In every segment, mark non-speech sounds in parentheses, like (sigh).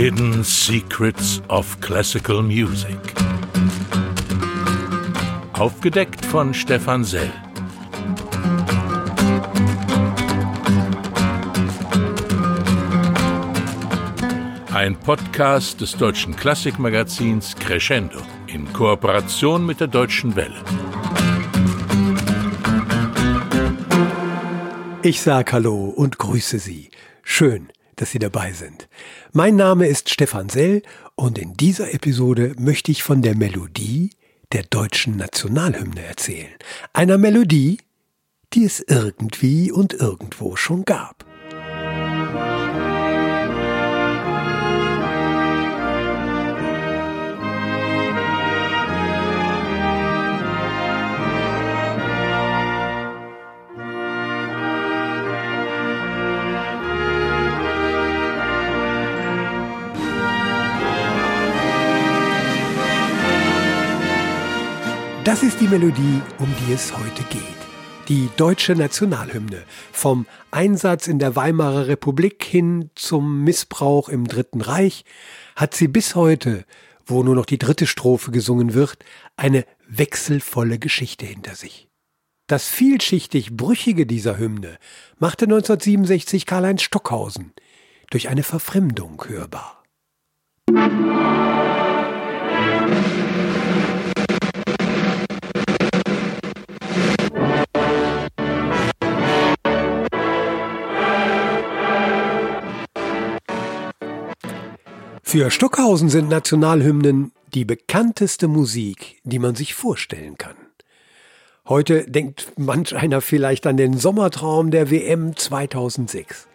Hidden Secrets of Classical Music. Aufgedeckt von Stefan Sell. Ein Podcast des deutschen Klassikmagazins Crescendo in Kooperation mit der Deutschen Welle. Ich sag Hallo und grüße Sie. Schön, dass Sie dabei sind. Mein Name ist Stefan Sell und in dieser Episode möchte ich von der Melodie der deutschen Nationalhymne erzählen. Einer Melodie, die es irgendwie und irgendwo schon gab. Das ist die Melodie, um die es heute geht. Die deutsche Nationalhymne. Vom Einsatz in der Weimarer Republik hin zum Missbrauch im Dritten Reich hat sie bis heute, wo nur noch die dritte Strophe gesungen wird, eine wechselvolle Geschichte hinter sich. Das vielschichtig Brüchige dieser Hymne machte 1967 Karl-Heinz Stockhausen durch eine Verfremdung hörbar. Für Stockhausen sind Nationalhymnen die bekannteste Musik, die man sich vorstellen kann. Heute denkt manch einer vielleicht an den Sommertraum der WM 2006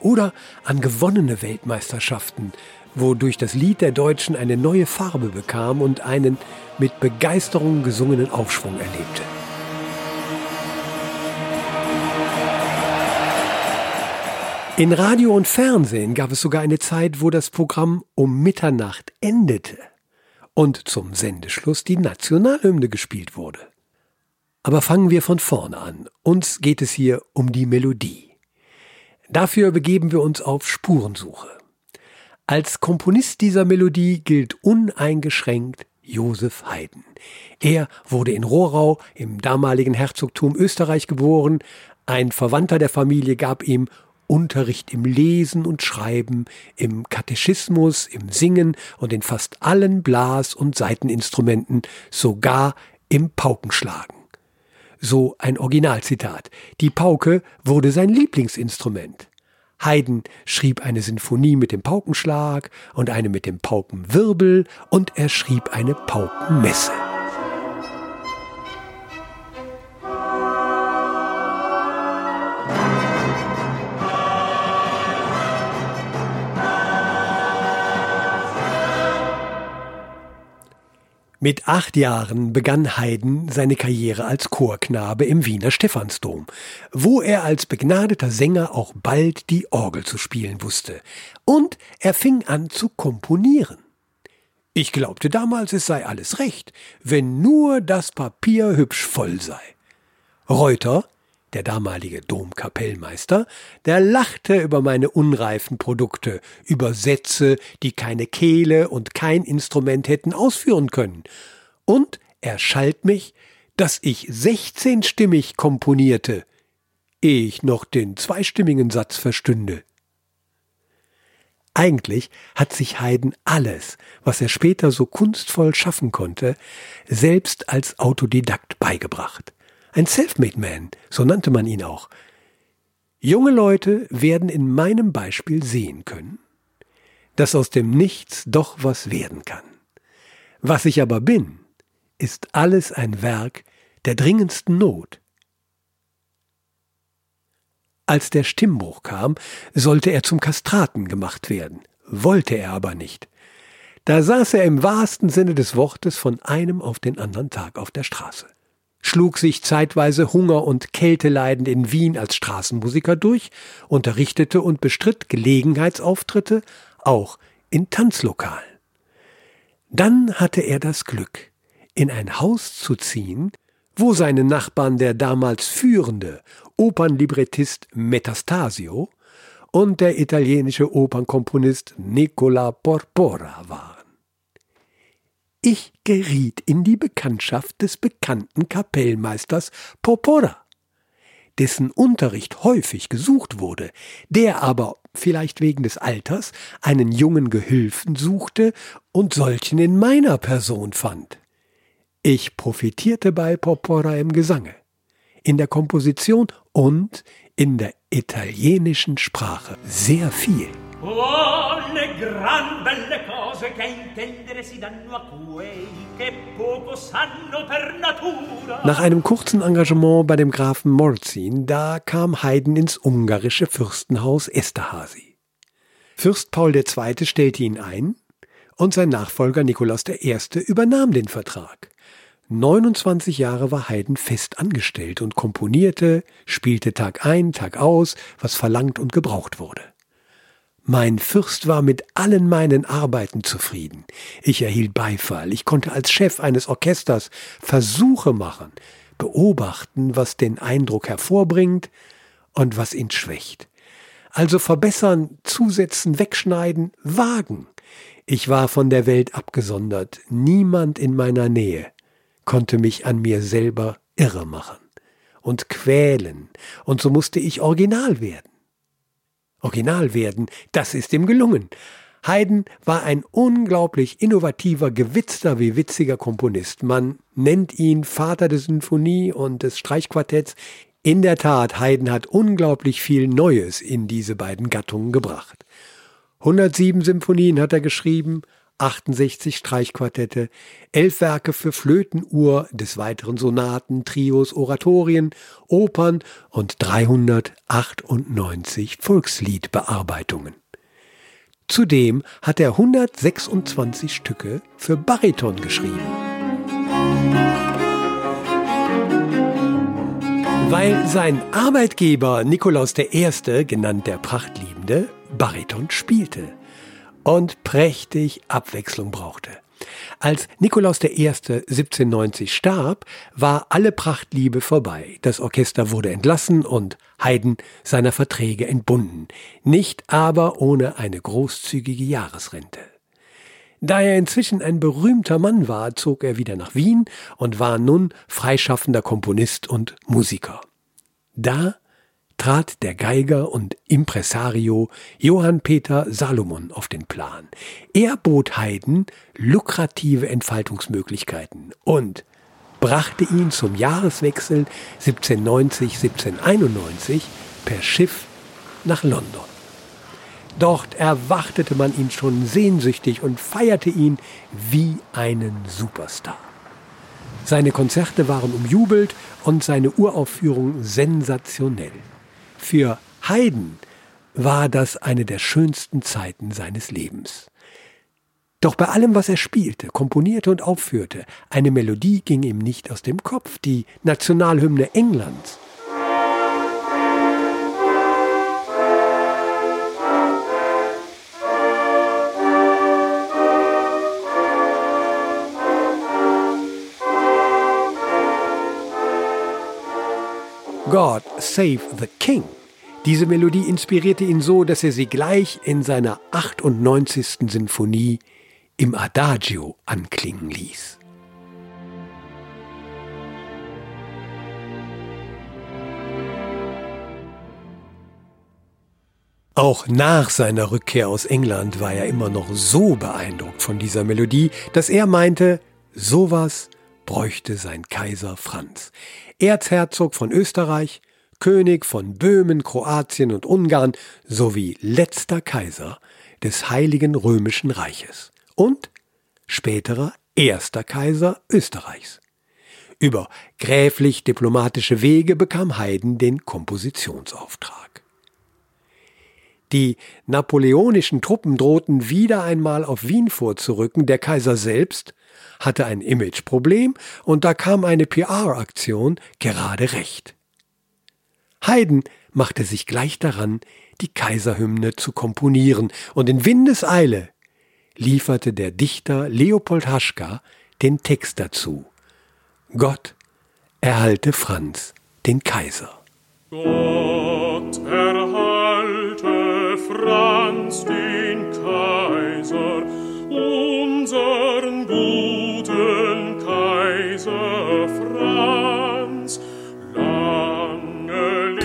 oder an gewonnene Weltmeisterschaften, wodurch das Lied der Deutschen eine neue Farbe bekam und einen mit Begeisterung gesungenen Aufschwung erlebte. In Radio und Fernsehen gab es sogar eine Zeit, wo das Programm um Mitternacht endete und zum Sendeschluss die Nationalhymne gespielt wurde. Aber fangen wir von vorne an. Uns geht es hier um die Melodie. Dafür begeben wir uns auf Spurensuche. Als Komponist dieser Melodie gilt uneingeschränkt Josef Haydn. Er wurde in Rohrau im damaligen Herzogtum Österreich geboren. Ein Verwandter der Familie gab ihm Unterricht im Lesen und Schreiben, im Katechismus, im Singen und in fast allen Blas- und Saiteninstrumenten, sogar im Paukenschlagen. So ein Originalzitat. Die Pauke wurde sein Lieblingsinstrument. Haydn schrieb eine Sinfonie mit dem Paukenschlag und eine mit dem Paukenwirbel und er schrieb eine Paukenmesse. Mit acht Jahren begann Haydn seine Karriere als Chorknabe im Wiener Stephansdom, wo er als begnadeter Sänger auch bald die Orgel zu spielen wusste. Und er fing an zu komponieren. Ich glaubte damals, es sei alles recht, wenn nur das Papier hübsch voll sei. Reuter, der damalige Domkapellmeister, der lachte über meine unreifen Produkte, über Sätze, die keine Kehle und kein Instrument hätten ausführen können. Und er schalt mich, dass ich sechzehnstimmig komponierte, ehe ich noch den zweistimmigen Satz verstünde. Eigentlich hat sich Haydn alles, was er später so kunstvoll schaffen konnte, selbst als Autodidakt beigebracht. Ein Selfmade Man, so nannte man ihn auch. Junge Leute werden in meinem Beispiel sehen können, dass aus dem Nichts doch was werden kann. Was ich aber bin, ist alles ein Werk der dringendsten Not. Als der Stimmbruch kam, sollte er zum Kastraten gemacht werden, wollte er aber nicht. Da saß er im wahrsten Sinne des Wortes von einem auf den anderen Tag auf der Straße schlug sich zeitweise Hunger und Kälteleidend in Wien als Straßenmusiker durch, unterrichtete und bestritt Gelegenheitsauftritte, auch in Tanzlokalen. Dann hatte er das Glück, in ein Haus zu ziehen, wo seine Nachbarn der damals führende Opernlibrettist Metastasio und der italienische Opernkomponist Nicola Porpora waren. Ich geriet in die Bekanntschaft des bekannten Kapellmeisters Porpora, dessen Unterricht häufig gesucht wurde, der aber, vielleicht wegen des Alters, einen jungen Gehülfen suchte und solchen in meiner Person fand. Ich profitierte bei Porpora im Gesange, in der Komposition und in der italienischen Sprache sehr viel. Oh, le gran belle cose che intendere si danno a quei che poco sanno per natura. Nach einem kurzen Engagement bei dem Grafen Morzin, da kam Haydn ins ungarische Fürstenhaus Esterhazy. Fürst Paul II. stellte ihn ein und sein Nachfolger Nikolaus I. übernahm den Vertrag. 29 Jahre war Haydn fest angestellt und komponierte, spielte Tag ein, Tag aus, was verlangt und gebraucht wurde. Mein Fürst war mit allen meinen Arbeiten zufrieden. Ich erhielt Beifall, ich konnte als Chef eines Orchesters Versuche machen, beobachten, was den Eindruck hervorbringt und was ihn schwächt. Also verbessern, zusetzen, wegschneiden, wagen. Ich war von der Welt abgesondert, niemand in meiner Nähe konnte mich an mir selber irre machen und quälen, und so musste ich original werden. Original werden, das ist ihm gelungen. Haydn war ein unglaublich innovativer, gewitzter wie witziger Komponist. Man nennt ihn Vater der Sinfonie und des Streichquartetts. In der Tat, Haydn hat unglaublich viel Neues in diese beiden Gattungen gebracht. 107 Symphonien hat er geschrieben, 68 Streichquartette, elf Werke für Flötenuhr, des Weiteren Sonaten, Trios, Oratorien, Opern und 398 Volksliedbearbeitungen. Zudem hat er 126 Stücke für Bariton geschrieben. Weil sein Arbeitgeber Nikolaus I., genannt der Prachtliebende, Bariton spielte und prächtig Abwechslung brauchte. Als Nikolaus I. 1790 starb, war alle Prachtliebe vorbei. Das Orchester wurde entlassen und Haydn seiner Verträge entbunden, nicht aber ohne eine großzügige Jahresrente. Da er inzwischen ein berühmter Mann war, zog er wieder nach Wien und war nun freischaffender Komponist und Musiker. Da trat der Geiger und Impresario Johann Peter Salomon auf den Plan. Er bot Haydn lukrative Entfaltungsmöglichkeiten und brachte ihn zum Jahreswechsel 1790-1791 per Schiff nach London. Dort erwartete man ihn schon sehnsüchtig und feierte ihn wie einen Superstar. Seine Konzerte waren umjubelt und seine Uraufführung sensationell. Für Haydn war das eine der schönsten Zeiten seines Lebens. Doch bei allem, was er spielte, komponierte und aufführte, eine Melodie ging ihm nicht aus dem Kopf, die Nationalhymne Englands. God Save the King. Diese Melodie inspirierte ihn so, dass er sie gleich in seiner 98. Sinfonie im Adagio anklingen ließ. Auch nach seiner Rückkehr aus England war er immer noch so beeindruckt von dieser Melodie, dass er meinte, sowas bräuchte sein Kaiser Franz. Erzherzog von Österreich, König von Böhmen, Kroatien und Ungarn sowie letzter Kaiser des Heiligen Römischen Reiches und späterer erster Kaiser Österreichs. Über gräflich-diplomatische Wege bekam Haydn den Kompositionsauftrag. Die napoleonischen Truppen drohten wieder einmal auf Wien vorzurücken, der Kaiser selbst hatte ein Imageproblem und da kam eine PR-Aktion gerade recht. Haydn machte sich gleich daran, die Kaiserhymne zu komponieren, und in Windeseile lieferte der Dichter Leopold Haschka den Text dazu. Gott erhalte Franz, den Kaiser. Gott erhalte Franz, den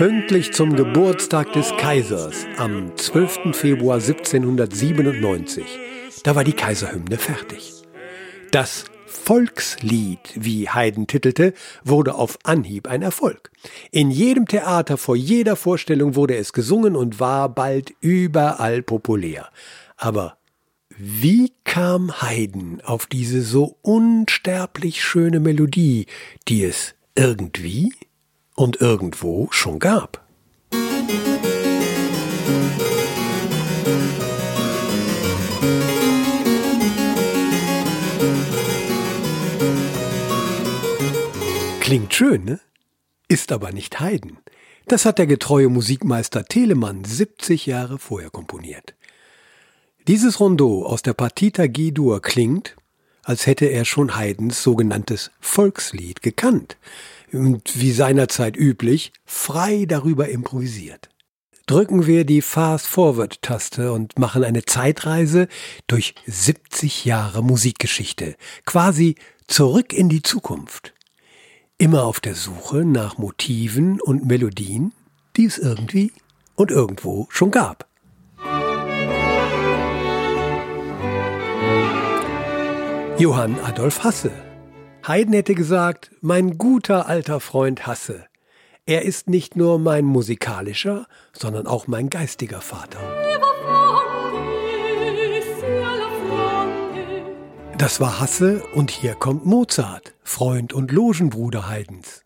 Pünktlich zum Geburtstag des Kaisers am 12. Februar 1797, da war die Kaiserhymne fertig. Das Volkslied, wie Haydn titelte, wurde auf Anhieb ein Erfolg. In jedem Theater, vor jeder Vorstellung wurde es gesungen und war bald überall populär. Aber wie kam Haydn auf diese so unsterblich schöne Melodie, die es irgendwie und irgendwo schon gab? Klingt schön, ne? Ist aber nicht Haydn. Das hat der getreue Musikmeister Telemann 70 Jahre vorher komponiert. Dieses Rondeau aus der Partita G-Dur klingt, als hätte er schon Haydns sogenanntes Volkslied gekannt und wie seinerzeit üblich frei darüber improvisiert. Drücken wir die Fast-Forward-Taste und machen eine Zeitreise durch 70 Jahre Musikgeschichte, quasi zurück in die Zukunft immer auf der Suche nach Motiven und Melodien, die es irgendwie und irgendwo schon gab. Johann Adolf Hasse. Haydn hätte gesagt, mein guter alter Freund Hasse. Er ist nicht nur mein musikalischer, sondern auch mein geistiger Vater. Das war Hasse und hier kommt Mozart, Freund und Logenbruder Haydns.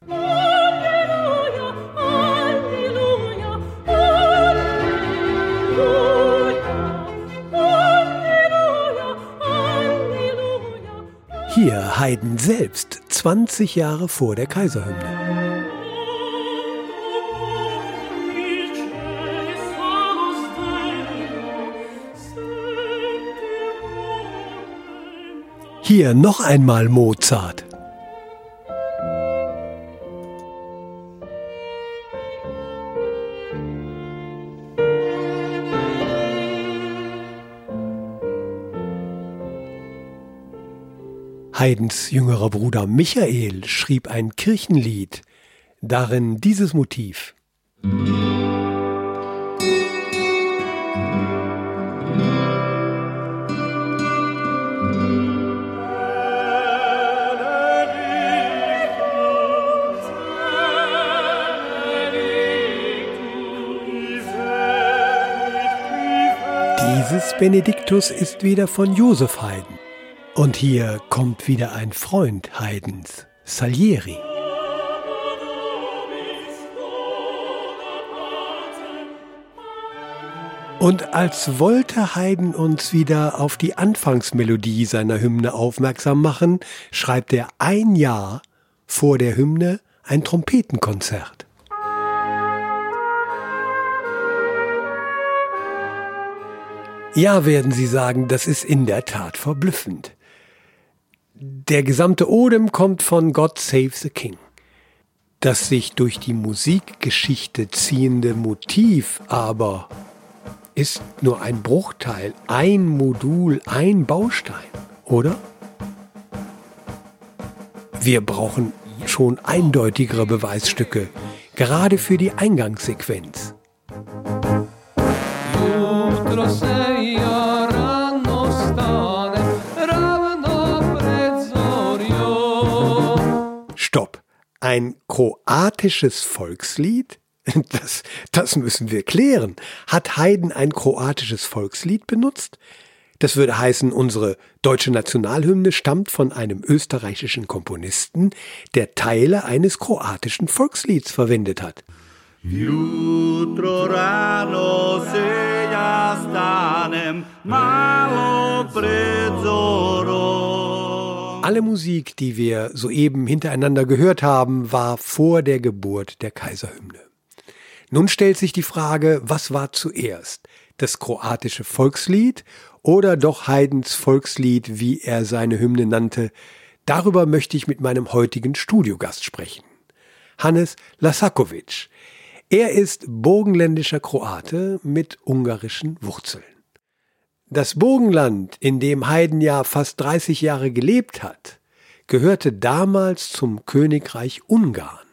Hier Haydn selbst, 20 Jahre vor der Kaiserhymne. Hier noch einmal Mozart. Haydns jüngerer Bruder Michael schrieb ein Kirchenlied, darin dieses Motiv. Dieses Benediktus ist wieder von Josef Haydn. Und hier kommt wieder ein Freund Haydns, Salieri. Und als wollte Haydn uns wieder auf die Anfangsmelodie seiner Hymne aufmerksam machen, schreibt er ein Jahr vor der Hymne ein Trompetenkonzert. Ja, werden Sie sagen, das ist in der Tat verblüffend. Der gesamte Odem kommt von God Save the King. Das sich durch die Musikgeschichte ziehende Motiv aber ist nur ein Bruchteil, ein Modul, ein Baustein, oder? Wir brauchen schon eindeutigere Beweisstücke, gerade für die Eingangssequenz. Kroatisches Volkslied? (laughs) Das, das müssen wir klären. Hat Haydn ein kroatisches Volkslied benutzt? Das würde heißen, unsere deutsche Nationalhymne stammt von einem österreichischen Komponisten, der Teile eines kroatischen Volkslieds verwendet hat. Jutro rano se ja stanem malo pred alle Musik, die wir soeben hintereinander gehört haben, war vor der Geburt der Kaiserhymne. Nun stellt sich die Frage, was war zuerst? Das kroatische Volkslied oder doch Haydns Volkslied, wie er seine Hymne nannte? Darüber möchte ich mit meinem heutigen Studiogast sprechen. Hannes Lasakovic. Er ist burgenländischer Kroate mit ungarischen Wurzeln. Das Burgenland, in dem Haydn ja fast 30 Jahre gelebt hat, gehörte damals zum Königreich Ungarn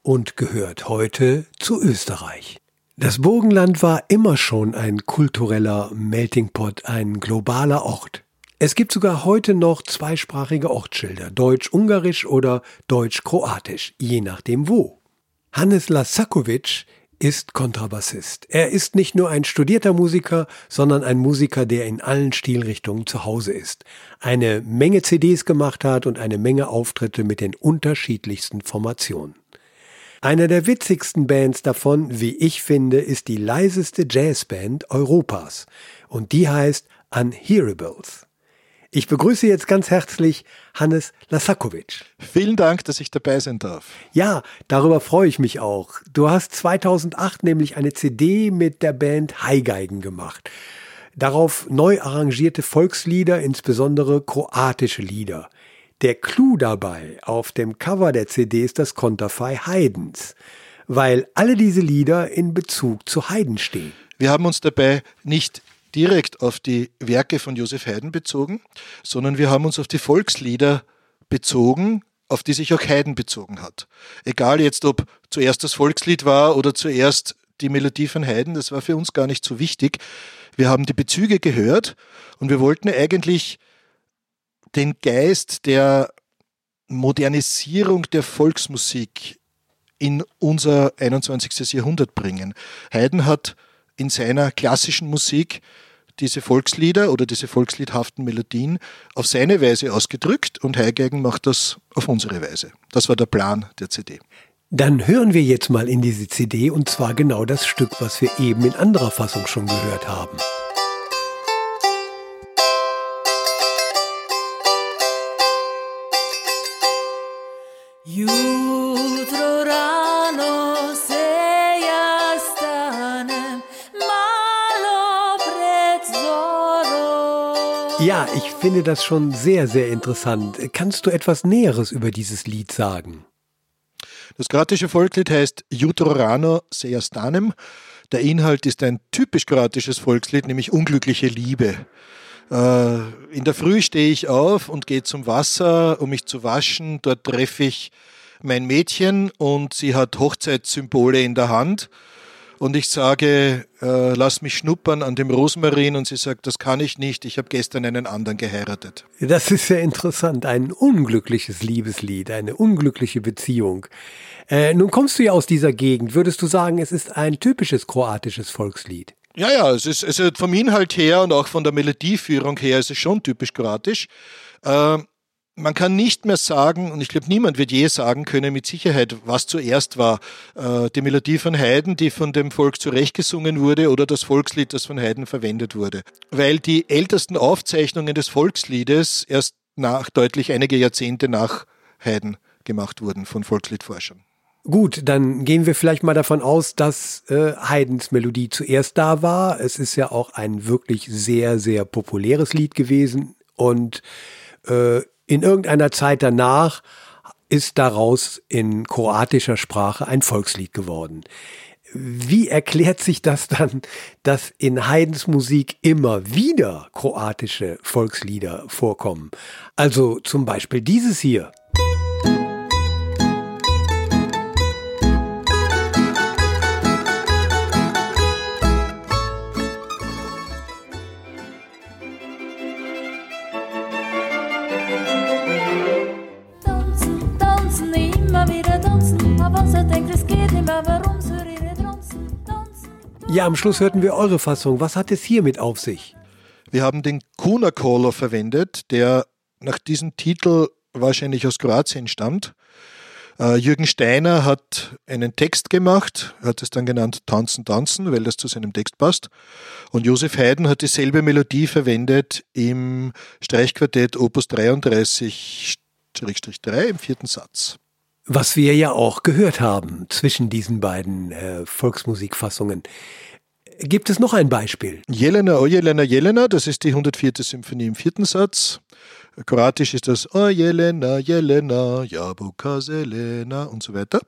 und gehört heute zu Österreich. Das Burgenland war immer schon ein kultureller Melting Pot, ein globaler Ort. Es gibt sogar heute noch zweisprachige Ortsschilder, Deutsch-Ungarisch oder Deutsch-Kroatisch, je nachdem wo. Hannes Lasakovic ist Kontrabassist. Er ist nicht nur ein studierter Musiker, sondern ein Musiker, der in allen Stilrichtungen zu Hause ist, eine Menge CDs gemacht hat und eine Menge Auftritte mit den unterschiedlichsten Formationen. Einer der witzigsten Bands davon, wie ich finde, ist die leiseste Jazzband Europas und die heißt Unhearables. Ich begrüße jetzt ganz herzlich Hannes Lasakovic. Vielen Dank, dass ich dabei sein darf. Ja, darüber freue ich mich auch. Du hast 2008 nämlich eine CD mit der Band Highgeigen gemacht. Darauf neu arrangierte Volkslieder, insbesondere kroatische Lieder. Der Clou dabei auf dem Cover der CD ist das Konterfei Haydns, weil alle diese Lieder in Bezug zu Haydn stehen. Wir haben uns dabei nicht direkt auf die Werke von Josef Haydn bezogen, sondern wir haben uns auf die Volkslieder bezogen, auf die sich auch Haydn bezogen hat. Egal jetzt, ob zuerst das Volkslied war oder zuerst die Melodie von Haydn, das war für uns gar nicht so wichtig. Wir haben die Bezüge gehört und wir wollten eigentlich den Geist der Modernisierung der Volksmusik in unser 21. Jahrhundert bringen. Haydn hat in seiner klassischen Musik diese Volkslieder oder diese volksliedhaften Melodien auf seine Weise ausgedrückt und Heigeigen macht das auf unsere Weise. Das war der Plan der CD. Dann hören wir jetzt mal in diese CD und zwar genau das Stück, was wir eben in anderer Fassung schon gehört haben. Ja, ich finde das schon sehr, sehr interessant. Kannst du etwas Näheres über dieses Lied sagen? Das kroatische Volkslied heißt Jutro rano se ja stanem. Der Inhalt ist ein typisch kroatisches Volkslied, nämlich unglückliche Liebe. Äh, in der Früh stehe ich auf und gehe zum Wasser, um mich zu waschen. Dort treffe ich mein Mädchen und sie hat Hochzeitssymbole in der Hand. Und ich sage, äh, lass mich schnuppern an dem Rosmarin und sie sagt, das kann ich nicht, ich habe gestern einen anderen geheiratet. Das ist sehr interessant, ein unglückliches Liebeslied, eine unglückliche Beziehung. Äh, nun kommst du ja aus dieser Gegend, würdest du sagen, es ist ein typisches kroatisches Volkslied? Ja, ja, es ist, es ist vom Inhalt her und auch von der Melodieführung her ist es schon typisch kroatisch. Äh, man kann nicht mehr sagen, und ich glaube, niemand wird je sagen können mit Sicherheit, was zuerst war. Äh, die Melodie von Haydn, die von dem Volk zurechtgesungen wurde, oder das Volkslied, das von Haydn verwendet wurde. Weil die ältesten Aufzeichnungen des Volksliedes erst nach, deutlich einige Jahrzehnte nach Haydn gemacht wurden von Volksliedforschern. Gut, dann gehen wir vielleicht mal davon aus, dass äh, Haydns Melodie zuerst da war. Es ist ja auch ein wirklich sehr, sehr populäres Lied gewesen und äh, in irgendeiner Zeit danach ist daraus in kroatischer Sprache ein Volkslied geworden. Wie erklärt sich das dann, dass in Haydns Musik immer wieder kroatische Volkslieder vorkommen? Also zum Beispiel dieses hier. Ja, am Schluss hörten wir eure Fassung. Was hat es hiermit auf sich? Wir haben den Kuna Caller verwendet, der nach diesem Titel wahrscheinlich aus Kroatien stammt. Äh, Jürgen Steiner hat einen Text gemacht, hat es dann genannt Tanzen, Tanzen, weil das zu seinem Text passt. Und Josef Haydn hat dieselbe Melodie verwendet im Streichquartett Opus 33-3 im vierten Satz. Was wir ja auch gehört haben zwischen diesen beiden äh, Volksmusikfassungen. Gibt es noch ein Beispiel? Jelena, O Jelena, Jelena, das ist die 104. Symphonie im vierten Satz. Kroatisch ist das O Jelena, Jelena, Jabuka, Selena und so weiter.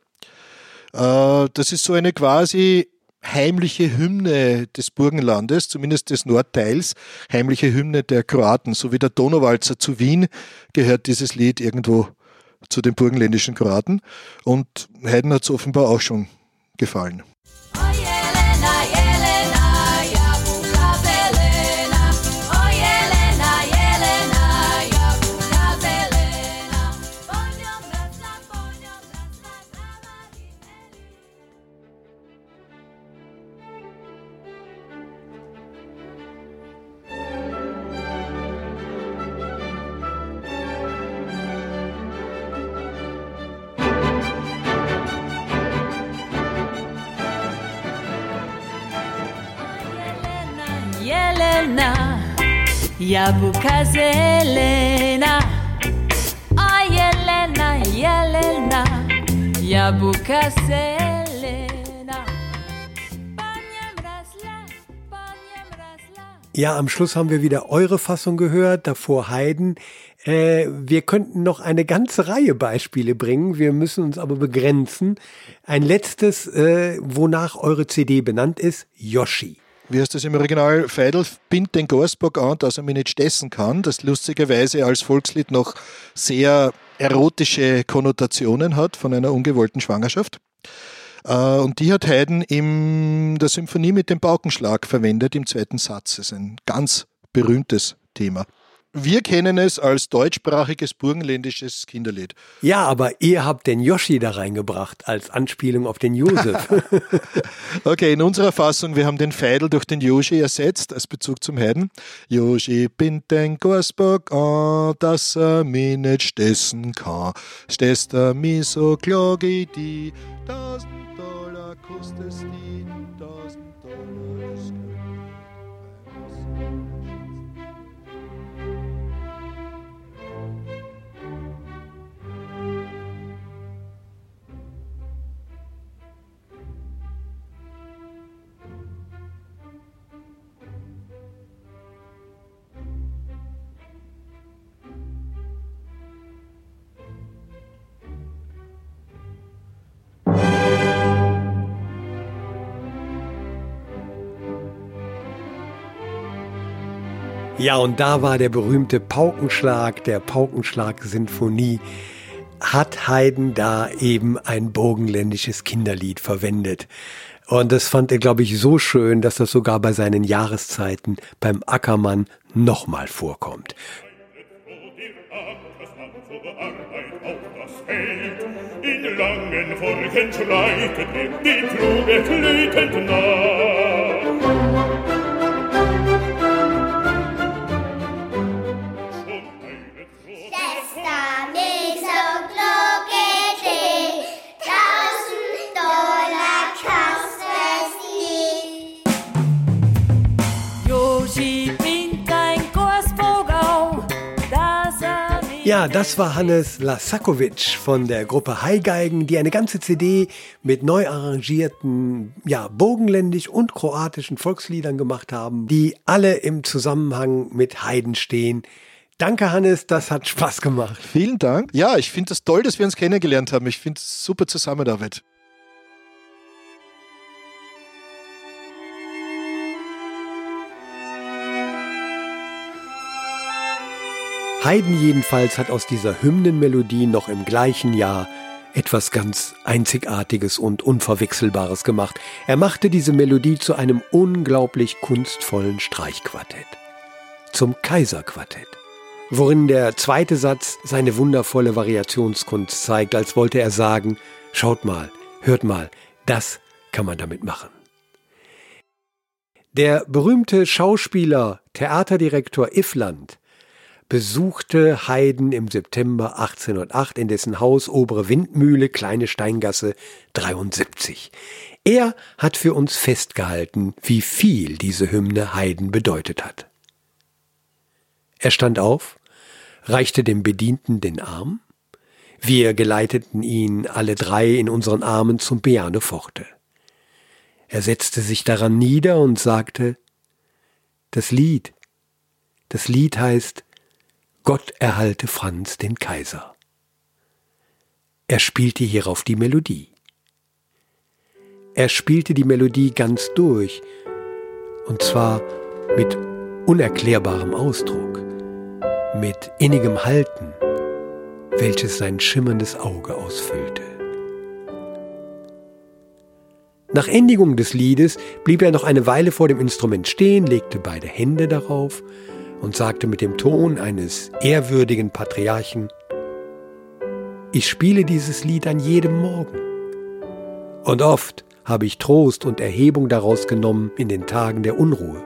Äh, das ist so eine quasi heimliche Hymne des Burgenlandes, zumindest des Nordteils, heimliche Hymne der Kroaten. So wie der Donauwalzer zu Wien gehört dieses Lied irgendwo zu den burgenländischen Kroaten. Und Haydn hat es offenbar auch schon gefallen. Jabuka zelena Ay Elena, Elena Jabuka zelena Ja, am Schluss haben wir wieder eure Fassung gehört, davor Haydn. Äh, wir könnten noch eine ganze Reihe Beispiele bringen, wir müssen uns aber begrenzen. Ein letztes, äh, wonach eure CD benannt ist, Yoshi wie heißt das im Original, Feidel bindt den Gorsbock an, dass er mich nicht stessen kann, das lustigerweise als Volkslied noch sehr erotische Konnotationen hat von einer ungewollten Schwangerschaft. Äh, und die hat Haydn in der Symphonie mit dem Paukenschlag verwendet im zweiten Satz. Das ist ein ganz berühmtes Thema. Wir kennen es als deutschsprachiges burgenländisches Kinderlied. Ja, aber ihr habt den Yoshi da reingebracht als Anspielung auf den Josef. (laughs) (laughs) okay, in unserer Fassung, wir haben den Feidel durch den Yoshi ersetzt als Bezug zum Heiden. Yoshi bindt den Gorsbock an, dass er mich nicht stessen kann. Stesst er mich so klogi die, tausend Dollar kostet Ja, und da war der berühmte Paukenschlag, der Paukenschlag-Sinfonie, hat Haydn da eben ein burgenländisches Kinderlied verwendet. Und das fand er, glaube ich, so schön, dass das sogar bei seinen Jahreszeiten beim Ackermann nochmal vorkommt. In. Ja, das war Hannes Lasakovic von der Gruppe Haigeigen, die eine ganze CD mit neu arrangierten, ja, bogenländisch und kroatischen Volksliedern gemacht haben, die alle im Zusammenhang mit Haydn stehen. Danke, Hannes, das hat Spaß gemacht. Vielen Dank. Ja, ich finde es das toll, dass wir uns kennengelernt haben. Ich finde es super Zusammenarbeit. Haydn jedenfalls hat aus dieser Hymnenmelodie noch im gleichen Jahr etwas ganz Einzigartiges und Unverwechselbares gemacht. Er machte diese Melodie zu einem unglaublich kunstvollen Streichquartett. Zum Kaiserquartett. Worin der zweite Satz seine wundervolle Variationskunst zeigt, als wollte er sagen, schaut mal, hört mal, das kann man damit machen. Der berühmte Schauspieler, Theaterdirektor Iffland besuchte Haydn im September 1808 in dessen Haus Obere Windmühle, Kleine Steingasse 73. Er hat für uns festgehalten, wie viel diese Hymne Haydn bedeutet hat. Er stand auf, reichte dem Bedienten den Arm, wir geleiteten ihn alle drei in unseren Armen zum Pianoforte. Er setzte sich daran nieder und sagte, das Lied, das Lied heißt Gott erhalte Franz den Kaiser. Er spielte hierauf die Melodie. Er spielte die Melodie ganz durch, und zwar mit unerklärbarem Ausdruck, mit innigem Halten, welches sein schimmerndes Auge ausfüllte. Nach Endigung des Liedes blieb er noch eine Weile vor dem Instrument stehen, legte beide Hände darauf und sagte mit dem Ton eines ehrwürdigen Patriarchen, ich spiele dieses Lied an jedem Morgen. Und oft habe ich Trost und Erhebung daraus genommen in den Tagen der Unruhe.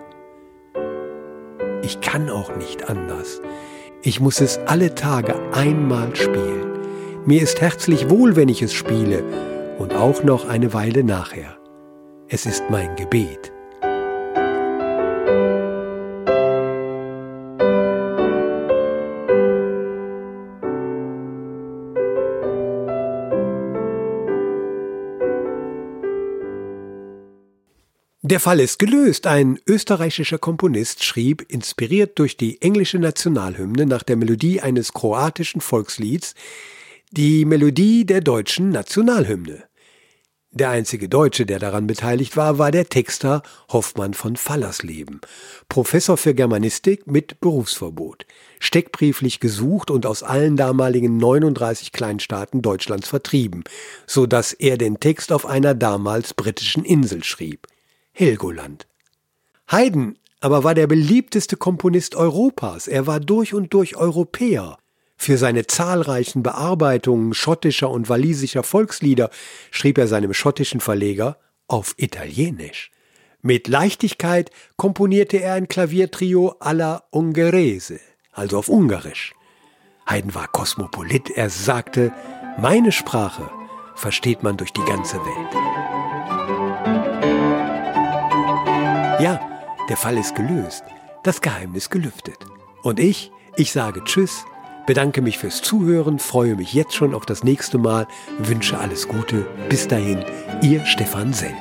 Ich kann auch nicht anders. Ich muss es alle Tage einmal spielen. Mir ist herzlich wohl, wenn ich es spiele, und auch noch eine Weile nachher. Es ist mein Gebet. Der Fall ist gelöst. Ein österreichischer Komponist schrieb, inspiriert durch die englische Nationalhymne nach der Melodie eines kroatischen Volkslieds, die Melodie der deutschen Nationalhymne. Der einzige Deutsche, der daran beteiligt war, war der Texter Hoffmann von Fallersleben, Professor für Germanistik mit Berufsverbot, steckbrieflich gesucht und aus allen damaligen 39 Kleinstaaten Deutschlands vertrieben, so dass er den Text auf einer damals britischen Insel schrieb. Helgoland. Haydn aber war der beliebteste Komponist Europas, er war durch und durch Europäer. Für seine zahlreichen Bearbeitungen schottischer und walisischer Volkslieder schrieb er seinem schottischen Verleger auf Italienisch. Mit Leichtigkeit komponierte er ein Klaviertrio alla Ungherese, also auf Ungarisch. Haydn war Kosmopolit, er sagte, meine Sprache versteht man durch die ganze Welt. Der Fall ist gelöst, das Geheimnis gelüftet. Und ich, ich sage Tschüss, bedanke mich fürs Zuhören, freue mich jetzt schon auf das nächste Mal, wünsche alles Gute. Bis dahin, Ihr Stefan Sell.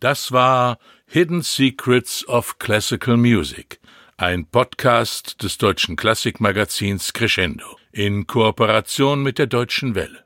Das war Hidden Secrets of Classical Music, ein Podcast des deutschen Klassikmagazins Crescendo in Kooperation mit der Deutschen Welle.